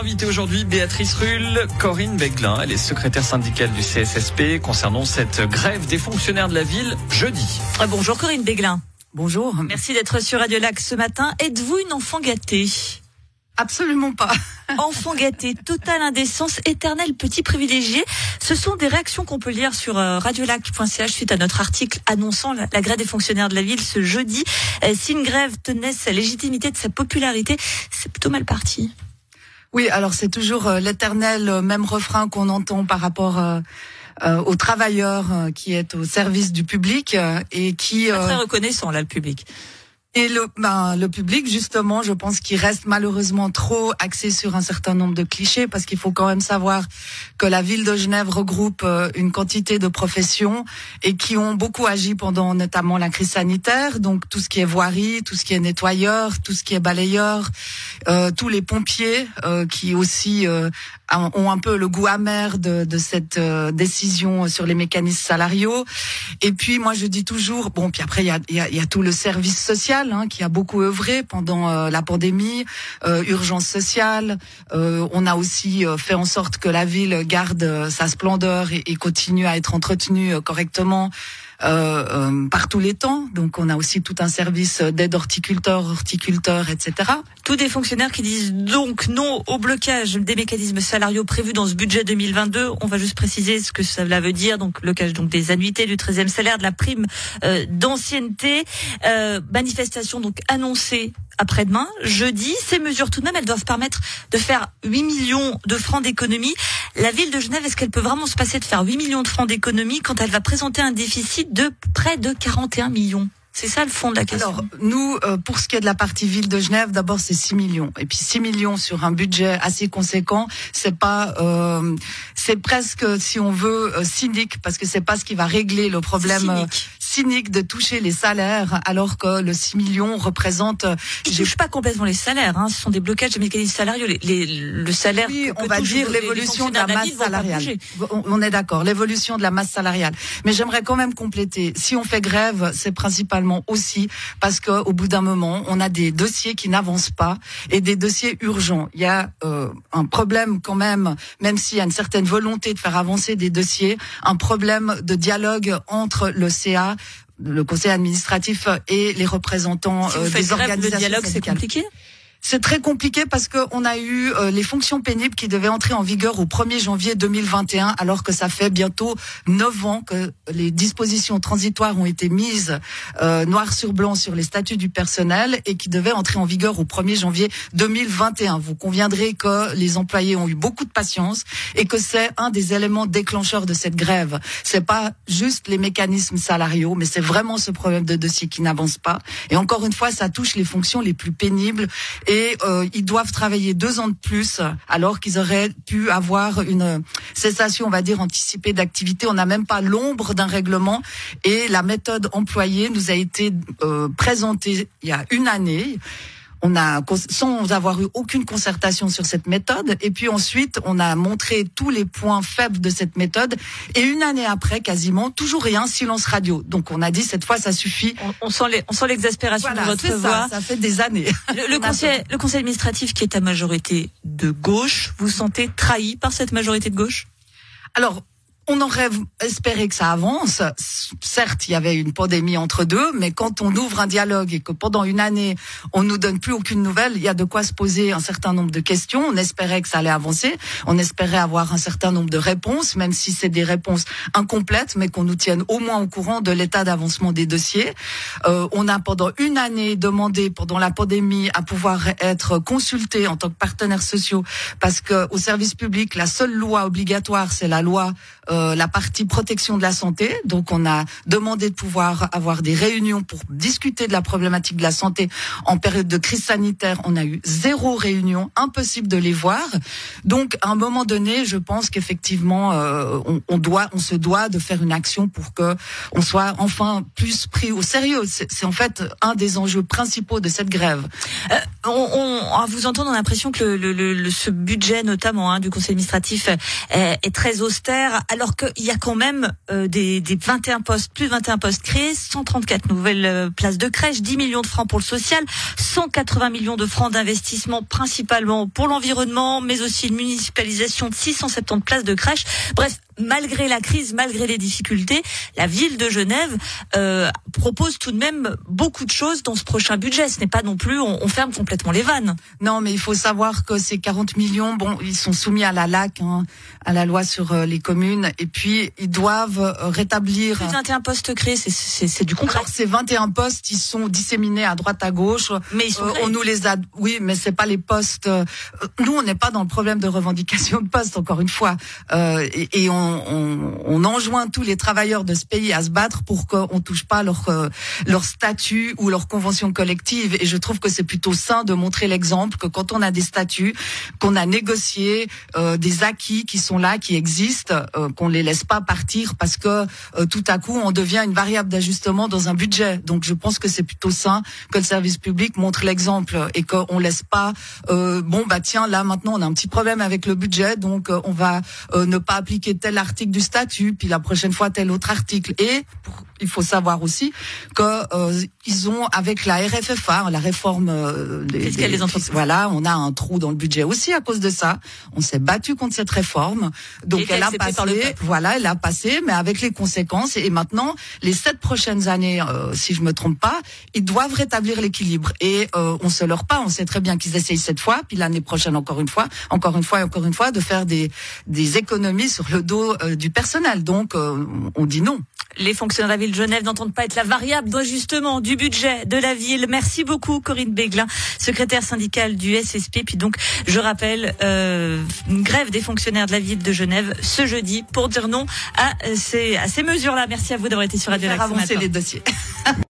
invitée aujourd'hui, Béatrice Rull, Corinne Beglin. Elle est secrétaire syndicale du CSSP concernant cette grève des fonctionnaires de la ville jeudi. Ah, bonjour Corinne Beglin. Bonjour. Merci d'être sur Radio Lac ce matin. Êtes-vous une enfant gâtée? Absolument pas. Enfant gâté, totale indécence, éternel petit privilégié. Ce sont des réactions qu'on peut lire sur euh, radiolac.ch suite à notre article annonçant la, grève des fonctionnaires de la ville ce jeudi. Euh, si une grève tenait sa légitimité de sa popularité, c'est plutôt mal parti. Oui, alors c'est toujours euh, l'éternel même refrain qu'on entend par rapport aux travailleurs qui est au service du public et qui... très reconnaissant là le public. Et le, ben, le public, justement, je pense qu'il reste malheureusement trop axé sur un certain nombre de clichés, parce qu'il faut quand même savoir que la ville de Genève regroupe euh, une quantité de professions et qui ont beaucoup agi pendant notamment la crise sanitaire. Donc tout ce qui est voirie, tout ce qui est nettoyeur, tout ce qui est balayeur, euh, tous les pompiers euh, qui aussi euh, ont un peu le goût amer de, de cette décision sur les mécanismes salariaux. Et puis moi je dis toujours, bon, puis après il y a, y, a, y a tout le service social Hein, qui a beaucoup œuvré pendant euh, la pandémie, euh, urgence sociale. Euh, on a aussi fait en sorte que la ville garde sa splendeur et, et continue à être entretenue correctement. Euh, euh, par tous les temps. Donc on a aussi tout un service d'aide horticulteur, horticulteur, etc. Tous des fonctionnaires qui disent donc non au blocage des mécanismes salariaux prévus dans ce budget 2022. On va juste préciser ce que cela veut dire. Donc blocage donc des annuités, du 13e salaire, de la prime euh, d'ancienneté. Euh, manifestation donc annoncée après-demain, jeudi. Ces mesures, tout de même, elles doivent permettre de faire 8 millions de francs d'économie. La ville de Genève, est-ce qu'elle peut vraiment se passer de faire 8 millions de francs d'économie quand elle va présenter un déficit de près de 41 millions? C'est ça le fond de la question. Alors, nous, euh, pour ce qui est de la partie ville de Genève, d'abord c'est 6 millions. Et puis 6 millions sur un budget assez conséquent, c'est pas, euh, c'est presque, si on veut, euh, cynique, parce que c'est pas ce qui va régler le problème cynique de toucher les salaires alors que le 6 millions représente. Je touche pas complètement les salaires. Hein. Ce sont des blocages de mécanismes salariaux. Les, les, le salaire. Oui, on va dire l'évolution de la masse salariale. On, est d'accord, l'évolution de la masse salariale. Mais j'aimerais quand même compléter. Si on fait grève, c'est principalement aussi parce que au bout d'un moment, on a des dossiers qui n'avancent pas et des dossiers urgents. Il y a euh, un problème quand même, même s'il y a une certaine volonté de faire avancer des dossiers, un problème de dialogue entre le CA le conseil administratif et les représentants euh, des organisations. Le dialogue, c'est compliqué? C'est très compliqué parce qu'on a eu euh, les fonctions pénibles qui devaient entrer en vigueur au 1er janvier 2021, alors que ça fait bientôt neuf ans que les dispositions transitoires ont été mises euh, noir sur blanc sur les statuts du personnel et qui devaient entrer en vigueur au 1er janvier 2021. Vous conviendrez que les employés ont eu beaucoup de patience et que c'est un des éléments déclencheurs de cette grève. C'est pas juste les mécanismes salariaux, mais c'est vraiment ce problème de dossier qui n'avance pas. Et encore une fois, ça touche les fonctions les plus pénibles et euh, ils doivent travailler deux ans de plus alors qu'ils auraient pu avoir une cessation, on va dire, anticipée d'activité. On n'a même pas l'ombre d'un règlement et la méthode employée nous a été euh, présentée il y a une année on a sans avoir eu aucune concertation sur cette méthode. Et puis ensuite on a montré tous les points faibles de cette méthode. Et une année après quasiment toujours rien silence radio. Donc on a dit cette fois ça suffit. On, sent les, on sent l'exaspération de votre voix ça, ça fait des années. Le, conseil le conseil administratif qui est à majorité de gauche vous sentez trahi par cette majorité de gauche? Alors on aurait espéré que ça avance. Certes, il y avait une pandémie entre deux, mais quand on ouvre un dialogue et que pendant une année, on nous donne plus aucune nouvelle, il y a de quoi se poser un certain nombre de questions. On espérait que ça allait avancer. On espérait avoir un certain nombre de réponses, même si c'est des réponses incomplètes, mais qu'on nous tienne au moins au courant de l'état d'avancement des dossiers. Euh, on a pendant une année demandé, pendant la pandémie, à pouvoir être consulté en tant que partenaires sociaux, parce que au service public, la seule loi obligatoire, c'est la loi euh, euh, la partie protection de la santé. Donc on a demandé de pouvoir avoir des réunions pour discuter de la problématique de la santé en période de crise sanitaire. On a eu zéro réunion, impossible de les voir. Donc à un moment donné, je pense qu'effectivement euh, on, doit, on se doit de faire une action pour que on soit enfin plus pris au sérieux. C'est en fait un des enjeux principaux de cette grève. Euh, on, à vous entendre, on a l'impression que le, le, ce budget, notamment hein, du conseil administratif, est, est très austère, qu'il y a quand même euh, des, des 21 postes, plus de 21 postes créés, 134 nouvelles euh, places de crèche, 10 millions de francs pour le social, 180 millions de francs d'investissement, principalement pour l'environnement, mais aussi une municipalisation de 670 places de crèche. Bref, malgré la crise, malgré les difficultés, la ville de Genève euh, propose tout de même beaucoup de choses dans ce prochain budget. Ce n'est pas non plus on, ferme complètement les vannes. Non, mais il faut savoir que ces 40 millions, bon, ils sont soumis à la LAC, hein, à la loi sur euh, les communes, et puis ils doivent euh, rétablir. Plus 21 postes créés, c'est du concret. Alors ces 21 postes, ils sont disséminés à droite à gauche. Mais ils sont on nous les a. Oui, mais c'est pas les postes. nous, on n'est pas dans le problème de revendication de postes, encore une fois, et, et on on, enjoint tous les travailleurs de ce pays à se battre pour qu'on touche pas leur euh, leur statut ou leur convention collective. Et je trouve que c'est plutôt sain de montrer l'exemple que quand on a des statuts, qu'on a négocié euh, des acquis qui sont là, qui existent, euh, qu'on les laisse pas partir parce que tout à coup on devient une variable d'ajustement dans un budget. Donc je pense que c'est plutôt sain que le service public montre l'exemple et qu'on laisse pas bon bah tiens là maintenant on a un petit problème avec le budget donc on va ne pas appliquer tel article du statut, puis la prochaine fois tel autre article. Et il faut savoir aussi que euh, ils ont avec la RFFA, la réforme euh, des, des, entreprises. Voilà, on a un trou dans le budget aussi à cause de ça. On s'est battu contre cette réforme, donc elle a passé. Voilà, elle a passé, mais avec les conséquences. Et maintenant, les sept prochaines années, euh, si je me trompe pas, ils doivent rétablir l'équilibre. Et euh, on se leurre pas. On sait très bien qu'ils essayent cette fois, puis l'année prochaine encore une fois, encore une fois et encore une fois, de faire des des économies sur le dos euh, du personnel. Donc, on dit non les fonctionnaires de la ville de Genève n'entendent pas être la variable d'ajustement du budget de la ville. Merci beaucoup Corinne Béglin, secrétaire syndicale du SSP. Puis donc, je rappelle, euh, une grève des fonctionnaires de la ville de Genève ce jeudi pour dire non à ces, à ces mesures-là. Merci à vous d'avoir été sur Radio Lac les dossiers.